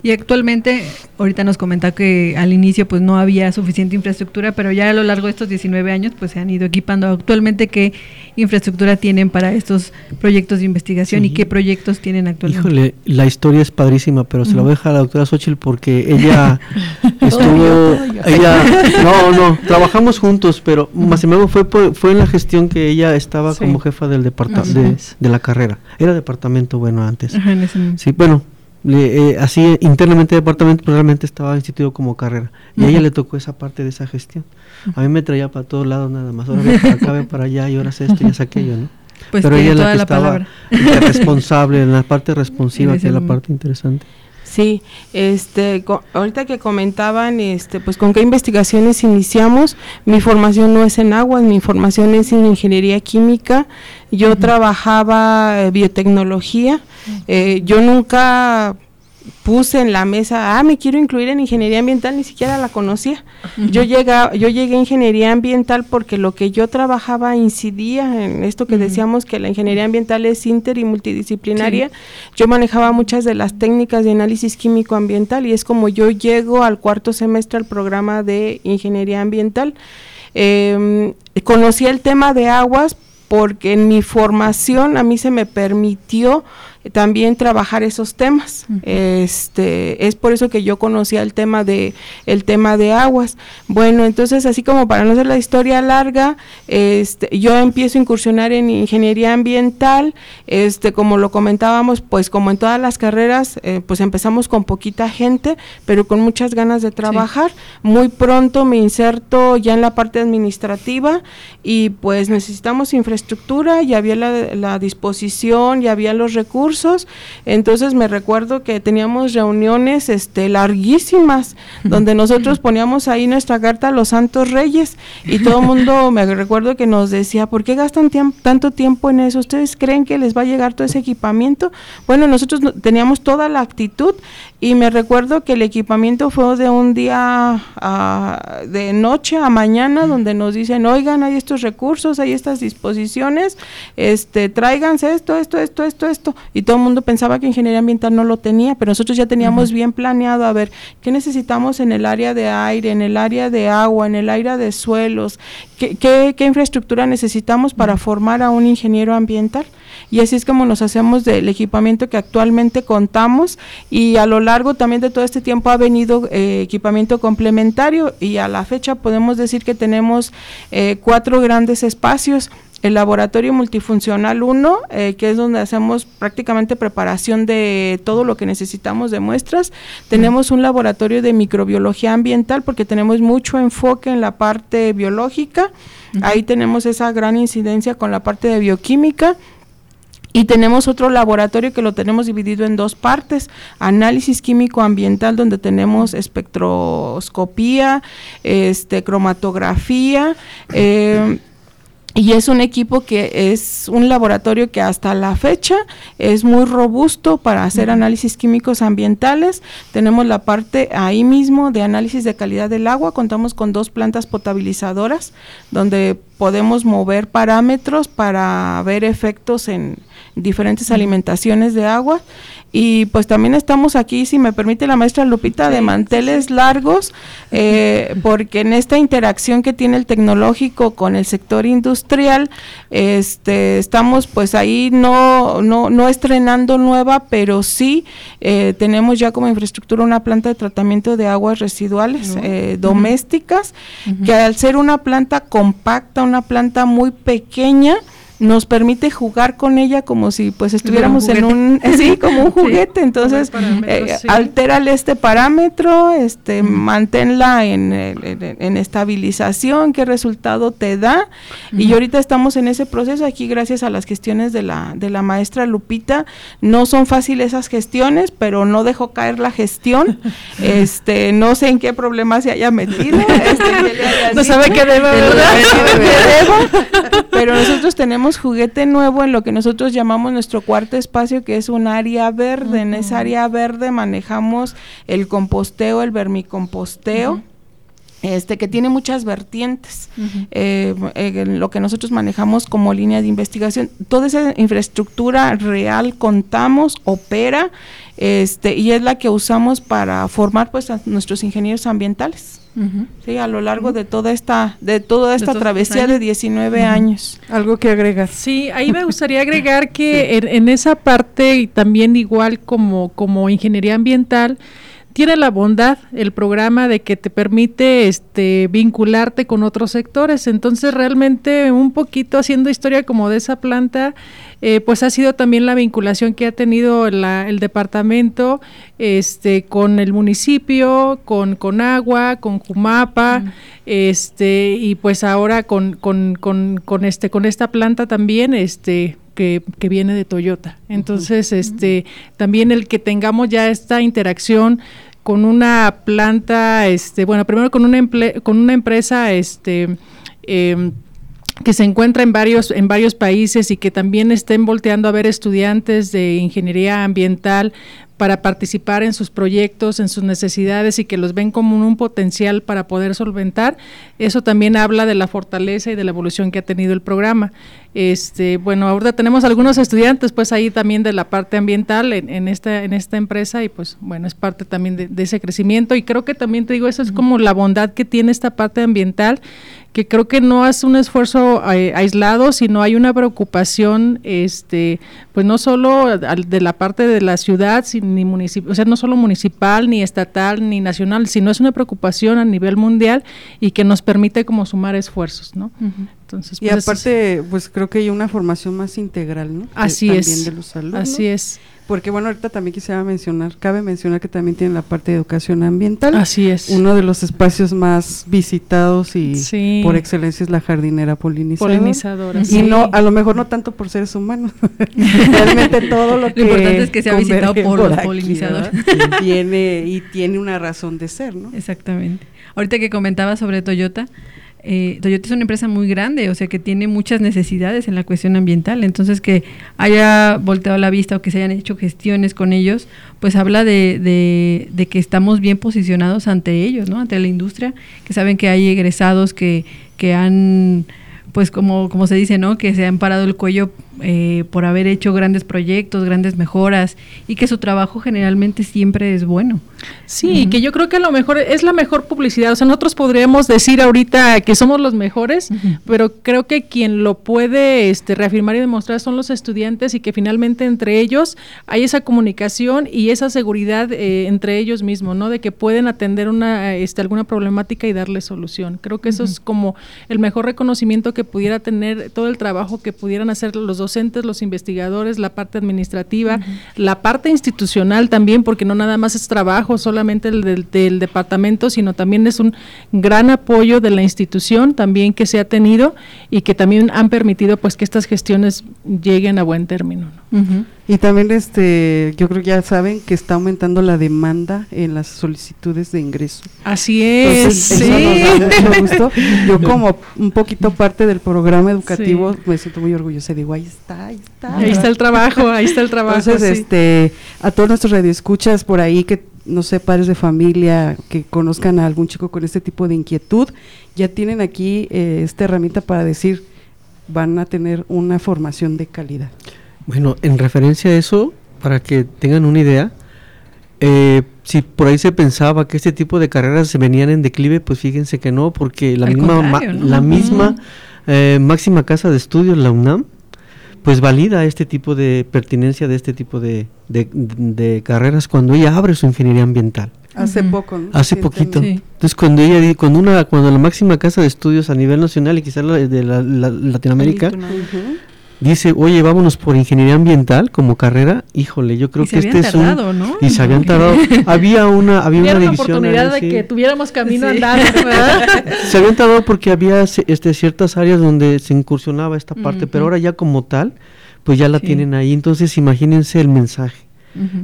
Y actualmente, ahorita nos comenta que al inicio pues no había suficiente infraestructura, pero ya a lo largo de estos 19 años pues se han ido equipando. Actualmente, ¿qué infraestructura tienen para estos proyectos de investigación y qué proyectos tienen actualmente? Híjole, la historia es padrísima, pero se la voy a dejar a la doctora Xochitl porque ella estuvo, ella, no, no, trabajamos juntos, pero más sin embargo fue, fue en la gestión que ella estaba como jefa del departamento de, la carrera. Era departamento bueno antes. sí, bueno, eh, así internamente departamento, pero realmente estaba instituido como carrera. Y a ella le tocó esa parte de esa gestión. A mí me traía para todos lados nada más. Ahora para acá, para allá y ahora es esto y es aquello, ¿no? Pues pero ella es la que estaba responsable, en la parte responsiva, que es la parte interesante. Sí, este, ahorita que comentaban, este, pues con qué investigaciones iniciamos, mi formación no es en aguas, mi formación es en ingeniería química, yo trabajaba eh, biotecnología, eh, yo nunca puse en la mesa, ah, me quiero incluir en ingeniería ambiental, ni siquiera la conocía. Yo llega, yo llegué a ingeniería ambiental porque lo que yo trabajaba incidía en esto que decíamos que la ingeniería ambiental es inter y multidisciplinaria. Yo manejaba muchas de las técnicas de análisis químico ambiental y es como yo llego al cuarto semestre al programa de ingeniería ambiental. Eh, conocí el tema de aguas porque en mi formación a mí se me permitió también trabajar esos temas. Este, es por eso que yo conocía el tema de el tema de aguas. Bueno, entonces así como para no hacer la historia larga, este, yo empiezo a incursionar en ingeniería ambiental, este, como lo comentábamos, pues como en todas las carreras, eh, pues empezamos con poquita gente, pero con muchas ganas de trabajar. Muy pronto me inserto ya en la parte administrativa y pues necesitamos infraestructura, ya había la, la disposición, ya había los recursos, entonces me recuerdo que teníamos reuniones este, larguísimas, donde nosotros poníamos ahí nuestra carta a los santos reyes y todo el mundo, me recuerdo que nos decía, ¿por qué gastan tanto tiempo en eso? ¿Ustedes creen que les va a llegar todo ese equipamiento? Bueno, nosotros teníamos toda la actitud y me recuerdo que el equipamiento fue de un día de noche a mañana, donde nos dicen, oigan, hay estos recursos, hay estas disposiciones, este, tráiganse esto, esto, esto, esto, esto. Y todo el mundo pensaba que ingeniería ambiental no lo tenía, pero nosotros ya teníamos bien planeado, a ver, ¿qué necesitamos en el área de aire, en el área de agua, en el área de suelos? ¿Qué, qué, qué infraestructura necesitamos para formar a un ingeniero ambiental? Y así es como nos hacemos del equipamiento que actualmente contamos y a lo largo también de todo este tiempo ha venido eh, equipamiento complementario y a la fecha podemos decir que tenemos eh, cuatro grandes espacios el laboratorio multifuncional 1, eh, que es donde hacemos prácticamente preparación de todo lo que necesitamos de muestras. Tenemos un laboratorio de microbiología ambiental porque tenemos mucho enfoque en la parte biológica. Ahí tenemos esa gran incidencia con la parte de bioquímica. Y tenemos otro laboratorio que lo tenemos dividido en dos partes, análisis químico ambiental donde tenemos espectroscopía, este, cromatografía, eh, y es un equipo que es un laboratorio que hasta la fecha es muy robusto para hacer análisis químicos ambientales. Tenemos la parte ahí mismo de análisis de calidad del agua. Contamos con dos plantas potabilizadoras donde podemos mover parámetros para ver efectos en diferentes alimentaciones de agua y pues también estamos aquí, si me permite la maestra Lupita, de manteles largos, eh, porque en esta interacción que tiene el tecnológico con el sector industrial, este, estamos pues ahí no, no, no estrenando nueva, pero sí eh, tenemos ya como infraestructura una planta de tratamiento de aguas residuales eh, domésticas, que al ser una planta compacta, una planta muy pequeña, nos permite jugar con ella como si pues estuviéramos en un sí como un juguete. entonces eh, altérale este parámetro este manténla en, en, estabilización qué resultado te da. Y ahorita estamos en ese proceso. Aquí gracias a las gestiones de la de la maestra Lupita no son fáciles esas gestiones pero no dejó caer la gestión. Este no sé en qué problema se haya metido este, no sabe qué debo, pero nosotros tenemos juguete nuevo en lo que nosotros llamamos nuestro cuarto espacio, que es un área verde. En esa área verde manejamos el composteo, el vermicomposteo. Este, que tiene muchas vertientes, eh, lo que nosotros manejamos como línea de investigación. Toda esa infraestructura real contamos, opera, este, y es la que usamos para formar pues a nuestros ingenieros ambientales. Sí, a lo largo de toda esta de toda esta travesía de 19 años. Algo que agregar. Sí, ahí me gustaría agregar que en, esa parte y también igual como como ingeniería ambiental tiene la bondad el programa de que te permite este vincularte con otros sectores. Entonces, realmente un poquito haciendo historia como de esa planta, eh, pues ha sido también la vinculación que ha tenido el departamento este, con el municipio, con, con agua, con Jumapa, este, y pues ahora con, con, con, con, este, con esta planta también, este, que, que, viene de Toyota. Entonces, este, también el que tengamos ya esta interacción con una planta, este, bueno, primero con una con una empresa, este, eh, que se encuentra en varios, en varios países y que también estén volteando a ver estudiantes de ingeniería ambiental para participar en sus proyectos, en sus necesidades y que los ven como un, potencial para poder solventar, eso también habla de la fortaleza y de la evolución que ha tenido el programa. Este, bueno, ahora tenemos algunos estudiantes pues ahí también de la parte ambiental en, esta, en esta empresa y pues bueno, es parte también de, ese crecimiento y creo que también te digo, eso es como la bondad que tiene esta parte ambiental que creo que no es un esfuerzo aislado, sino hay una preocupación, este, pues no solo de la parte de la ciudad, ni municipio, o sea, no solo municipal, ni estatal, ni nacional, sino es una preocupación a nivel mundial y que nos permite como sumar esfuerzos, ¿no? Entonces, y pues, aparte, pues creo que hay una formación más integral, ¿no? Así es. De los alumnos. Así es. Porque bueno, ahorita también quisiera mencionar, cabe mencionar que también tiene la parte de educación ambiental. Así es. Uno de los espacios más visitados y por excelencia es la jardinera polinizadora. Polinizadora. Y no, a lo mejor no tanto por seres humanos. Realmente todo lo que lo importante es que sea visitado por, los polinizadores. tiene y tiene una razón de ser, ¿no? Exactamente. Ahorita que comentaba sobre Toyota, eh, Toyota es una empresa muy grande, o sea que tiene muchas necesidades en la cuestión ambiental, entonces que haya volteado la vista o que se hayan hecho gestiones con ellos, pues habla de, de, de que estamos bien posicionados ante ellos, ¿no? Ante la industria, que saben que hay egresados que, que han pues como, como se dice, ¿no? Que se han parado el cuello eh, por haber hecho grandes proyectos, grandes mejoras y que su trabajo generalmente siempre es bueno. Sí, que yo creo que a lo mejor es la mejor publicidad. O sea, nosotros podríamos decir ahorita que somos los mejores, pero creo que quien lo puede este, reafirmar y demostrar son los estudiantes y que finalmente entre ellos hay esa comunicación y esa seguridad eh, entre ellos mismos, ¿no? De que pueden atender una, este, alguna problemática y darle solución. Creo que eso es como el mejor reconocimiento que pudiera tener todo el trabajo que pudieran hacer los docentes, los investigadores, la parte administrativa, la parte institucional también, porque no nada más es trabajo solamente el del, departamento, sino también es un gran apoyo de la institución también que se ha tenido y que también han permitido pues que estas gestiones lleguen a buen término. Y también este, yo creo que ya saben que está aumentando la demanda en las solicitudes de ingreso. Así es. sí. Yo como un poquito parte del programa educativo me siento muy orgullosa. Digo, ahí está, ahí está. Ahí está el trabajo, ahí está el trabajo. Entonces, este, a todos nuestros radioescuchas por ahí que no sé, padres de familia que conozcan a algún chico con este tipo de inquietud, ya tienen aquí eh, esta herramienta para decir, van a tener una formación de calidad. Bueno, en referencia a eso, para que tengan una idea, eh, si por ahí se pensaba que este tipo de carreras se venían en declive, pues fíjense que no, porque la misma, la misma eh, máxima casa de estudios, la UNAM, pues valida este tipo de pertinencia de este tipo de, de, carreras cuando ella abre su ingeniería ambiental. Hace poco, ¿no? Hace poquito. Entonces cuando ella cuando una cuando la máxima casa de estudios a nivel nacional y quizás de la, Latinoamérica dice, oye, vámonos por ingeniería ambiental como carrera, híjole, yo creo que este es un... ¿no? Y se habían tardado. había una, había una división. oportunidad de que tuviéramos camino andar, se habían tardado porque había este, ciertas áreas donde se incursionaba esta parte, pero ahora ya como tal, pues ya la tienen ahí. Entonces imagínense el mensaje.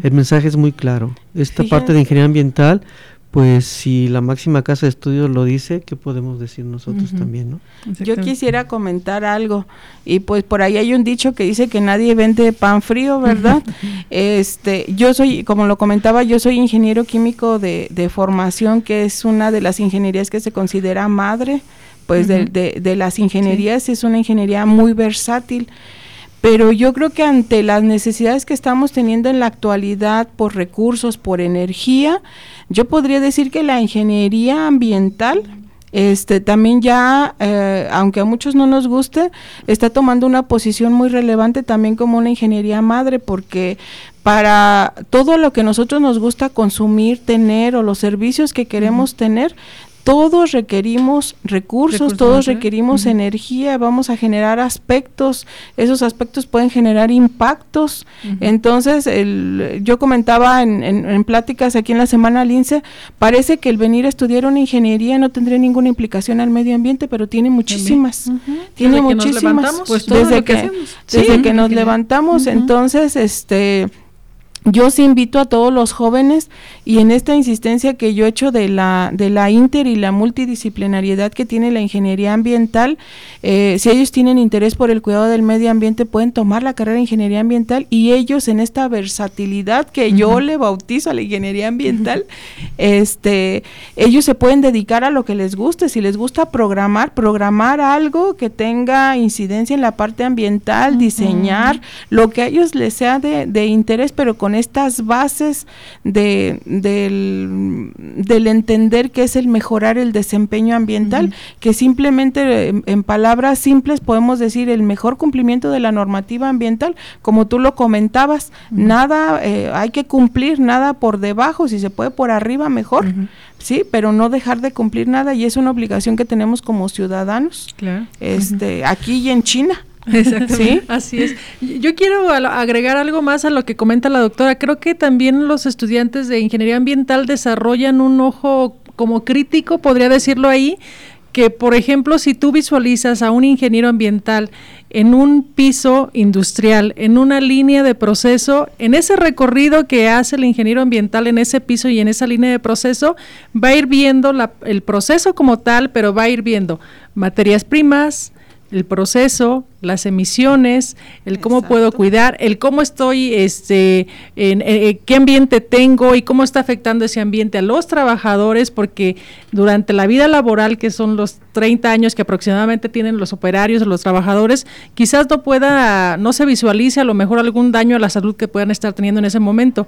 El mensaje es muy claro. Esta parte de ingeniería ambiental pues si la máxima casa de estudios lo dice, ¿qué podemos decir nosotros también, no? Yo quisiera comentar algo y pues por ahí hay un dicho que dice que nadie vende pan frío, ¿verdad? este, yo soy, como lo comentaba, yo soy ingeniero químico de, de formación, que es una de las ingenierías que se considera madre, pues de, de, las ingenierías. Es una ingeniería muy versátil pero yo creo que ante las necesidades que estamos teniendo en la actualidad por recursos, por energía, yo podría decir que la ingeniería ambiental este también ya eh, aunque a muchos no nos guste está tomando una posición muy relevante también como una ingeniería madre porque para todo lo que nosotros nos gusta consumir, tener o los servicios que queremos tener, todos requerimos recursos, todos requerimos energía, vamos a generar aspectos, esos aspectos pueden generar impactos. Entonces, el, yo comentaba en, en, pláticas aquí en la semana Lince, parece que el venir a estudiar una ingeniería no tendría ninguna implicación al medio ambiente, pero tiene muchísimas. Tiene muchísimas. Pues desde que, desde que nos levantamos, entonces, este yo sí invito a todos los jóvenes y en esta insistencia que yo he hecho de la, de la inter y la multidisciplinariedad que tiene la ingeniería ambiental, eh, si ellos tienen interés por el cuidado del medio ambiente, pueden tomar la carrera de ingeniería ambiental y ellos en esta versatilidad que yo le bautizo a la ingeniería ambiental, este, ellos se pueden dedicar a lo que les guste. Si les gusta programar, programar algo que tenga incidencia en la parte ambiental, diseñar lo que a ellos les sea de, de interés, pero con estas bases de, del, del, entender que es el mejorar el desempeño ambiental, que simplemente en, palabras simples podemos decir el mejor cumplimiento de la normativa ambiental, como tú lo comentabas, nada eh, hay que cumplir, nada por debajo, si se puede por arriba mejor. Sí, pero no dejar de cumplir nada y es una obligación que tenemos como ciudadanos, este, aquí y en China. Exactamente. Así es. Yo quiero agregar algo más a lo que comenta la doctora. Creo que también los estudiantes de ingeniería ambiental desarrollan un ojo como crítico, podría decirlo ahí, que por ejemplo, si tú visualizas a un ingeniero ambiental en un piso industrial, en una línea de proceso, en ese recorrido que hace el ingeniero ambiental en ese piso y en esa línea de proceso, va a ir viendo el proceso como tal, pero va a ir viendo materias primas, el proceso, las emisiones, el cómo puedo cuidar, el cómo estoy, este, en, eh, eh, qué ambiente tengo y cómo está afectando ese ambiente a los trabajadores, porque durante la vida laboral, que son los 30 años que aproximadamente tienen los operarios o los trabajadores, quizás no pueda, no se visualice a lo mejor algún daño a la salud que puedan estar teniendo en ese momento.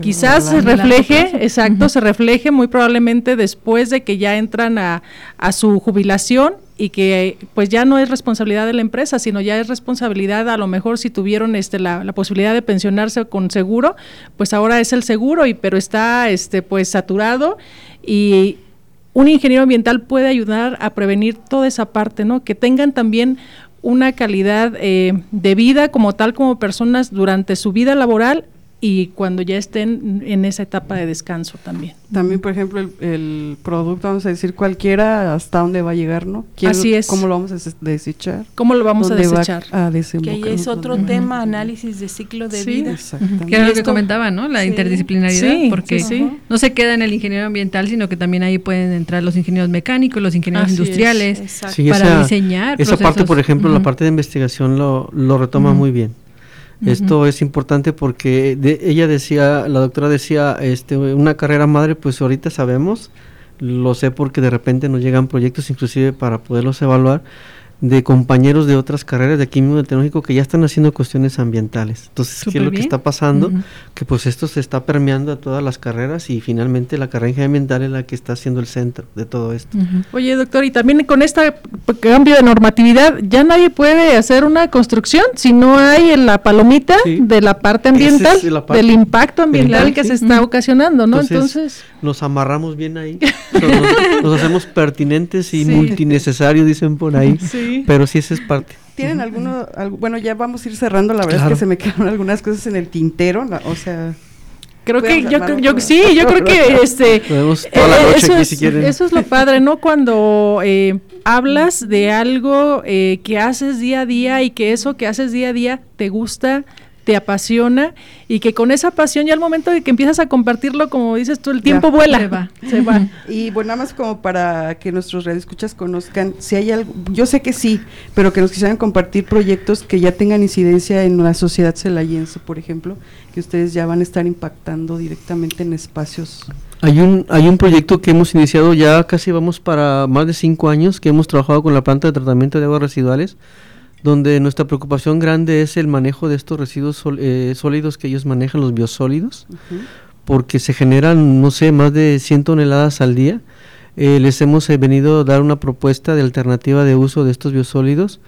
Quizás se refleje, exacto, se refleje muy probablemente después de que ya entran a, a su jubilación y que pues ya no es responsabilidad de la empresa, sino ya es responsabilidad a lo mejor si tuvieron este la, posibilidad de pensionarse con seguro, pues ahora es el seguro y pero está este pues saturado y un ingeniero ambiental puede ayudar a prevenir toda esa parte, ¿no? Que tengan también una calidad eh, de vida como tal como personas durante su vida laboral y cuando ya estén en esa etapa de descanso también. También, por ejemplo, el, producto, vamos a decir cualquiera, hasta dónde va a llegar, ¿no? Así es. ¿Cómo lo vamos a desechar? ¿Cómo lo vamos a desechar? que ahí es otro tema, análisis de ciclo de vida. Que era lo que comentaba, ¿no? La interdisciplinaridad, porque no se queda en el ingeniero ambiental, sino que también ahí pueden entrar los ingenieros mecánicos, los ingenieros industriales, para diseñar Esa parte, por ejemplo, la parte de investigación lo, lo retoma muy bien. Esto es importante porque ella decía, la doctora decía, este, una carrera madre, pues ahorita sabemos, lo sé porque de repente nos llegan proyectos inclusive para poderlos evaluar, de compañeros de otras carreras de aquí mismo del tecnológico que ya están haciendo cuestiones ambientales. Entonces, ¿qué es lo que está pasando? Que pues esto se está permeando a todas las carreras y finalmente la carrera ambiental es la que está siendo el centro de todo esto. Oye, doctor, y también con este cambio de normatividad, ya nadie puede hacer una construcción si no hay en la palomita de la parte ambiental, del impacto ambiental que se está ocasionando, ¿no? Entonces, nos amarramos bien ahí, nos, hacemos pertinentes y multinecesarios, dicen por ahí. Sí. Pero sí, esa es parte. ¿Tienen alguno, bueno, ya vamos a ir cerrando, la verdad es que se me quedaron algunas cosas en el tintero, o sea... Creo que yo, yo sí, yo creo que este eh, eso, es, eso es lo padre, ¿no? Cuando eh, hablas de algo eh, que haces día a día y que eso que haces día a día te gusta, te apasiona y que con esa pasión ya al momento de que empiezas a compartirlo, como dices tú, el tiempo vuela. Se va. Se va. y bueno, nada más como para que nuestros radioescuchas conozcan, si hay algo, yo sé que sí, pero que nos quisieran compartir proyectos que ya tengan incidencia en la sociedad celayense, por ejemplo, que ustedes ya van a estar impactando directamente en espacios. Hay un, hay un proyecto que hemos iniciado ya casi vamos para más de cinco años, que hemos trabajado con la planta de tratamiento de aguas residuales donde nuestra preocupación grande es el manejo de estos residuos eh, sólidos que ellos manejan, los biosólidos, porque se generan, no sé, más de 100 toneladas al día. Eh, les hemos eh, venido a dar una propuesta de alternativa de uso de estos biosólidos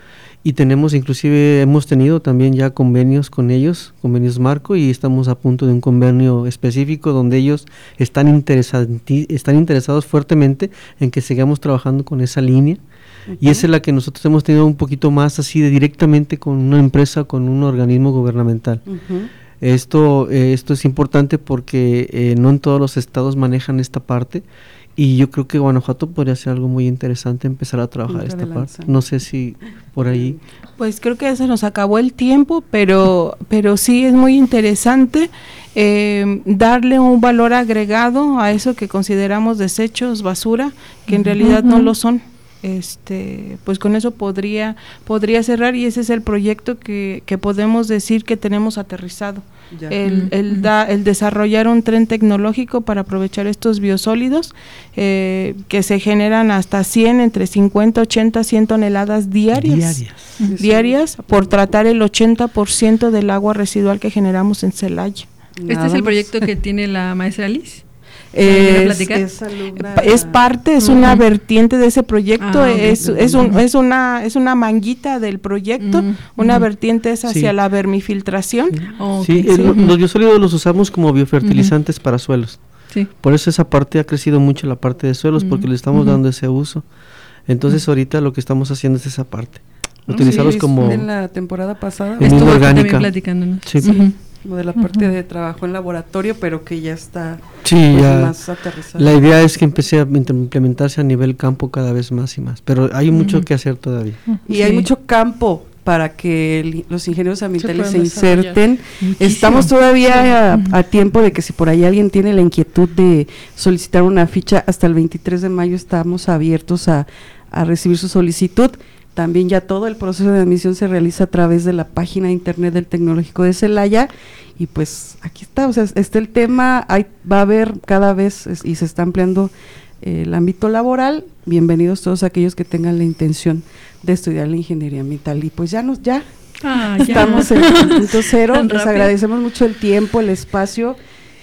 y tenemos inclusive, hemos tenido también ya convenios con ellos, convenios marco y estamos a punto de un convenio específico donde ellos están, están interesados fuertemente en que sigamos trabajando con esa línea. Y esa es la que nosotros hemos tenido un poquito más así de directamente con una empresa, con un organismo gubernamental. Esto, eh, esto es importante porque eh, no en todos los estados manejan esta parte y yo creo que Guanajuato podría ser algo muy interesante empezar a trabajar esta parte. No sé si por ahí. Pues creo que ya se nos acabó el tiempo, pero, pero sí es muy interesante eh, darle un valor agregado a eso que consideramos desechos, basura, que en realidad no lo son este pues con eso podría podría cerrar y ese es el proyecto que, que podemos decir que tenemos aterrizado. El, el, da, el, desarrollar un tren tecnológico para aprovechar estos biosólidos eh, que se generan hasta 100 entre 50 80 100 toneladas diarias. Diarias, diarias por tratar el 80% del agua residual que generamos en Celaya. Este es el proyecto que tiene la maestra Liz. Es, es, parte, es una vertiente de ese proyecto, ah, es, es, un, es, una, es una manguita del proyecto, una vertiente es hacia la vermifiltración. sí, los biosólidos los usamos como biofertilizantes para suelos. Por eso esa parte ha crecido mucho la parte de suelos, porque le estamos dando ese uso. Entonces ahorita lo que estamos haciendo es esa parte. Utilizarlos como... En la temporada pasada. Estuvo orgánica. platicándonos. Sí como de la parte de trabajo en laboratorio, pero que ya está sí, pues, más aterrizado. La idea es que empiece a implementarse a nivel campo cada vez más y más, pero hay mucho que hacer todavía. Y hay mucho campo para que los ingenieros ambientales se, inserten. Estamos todavía a, tiempo de que si por ahí alguien tiene la inquietud de solicitar una ficha, hasta el 23 de mayo estamos abiertos a, a recibir su solicitud. También ya todo el proceso de admisión se realiza a través de la página de internet del Tecnológico de Celaya. Y pues aquí está, o sea, está el tema, hay, va a haber cada vez y se está ampliando eh, el ámbito laboral. Bienvenidos todos aquellos que tengan la intención de estudiar la ingeniería ambiental. Y pues ya nos ya, ah, estamos en el punto cero. Les agradecemos mucho el tiempo, el espacio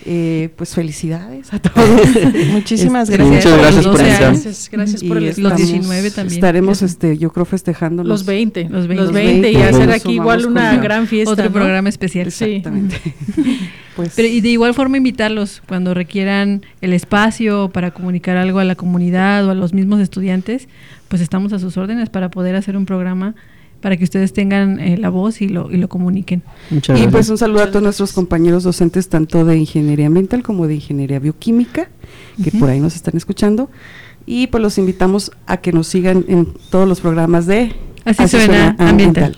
eh, pues felicidades a todos. Muchísimas gracias. Muchas gracias por gracias, gracias por el Los 19 también. Estaremos, este, yo creo, festejando los, 20, los 20, los 20, y hacer aquí igual una gran fiesta. Otro programa especial. Exactamente. pues. Pero, y de igual forma invitarlos cuando requieran el espacio para comunicar algo a la comunidad o a los mismos estudiantes, pues estamos a sus órdenes para poder hacer un programa para que ustedes tengan eh, la voz y lo, y lo comuniquen. y pues un saludo a todos nuestros compañeros docentes, tanto de ingeniería ambiental como de ingeniería bioquímica, que por ahí nos están escuchando. Y pues los invitamos a que nos sigan en todos los programas de Así, suena, ambiental.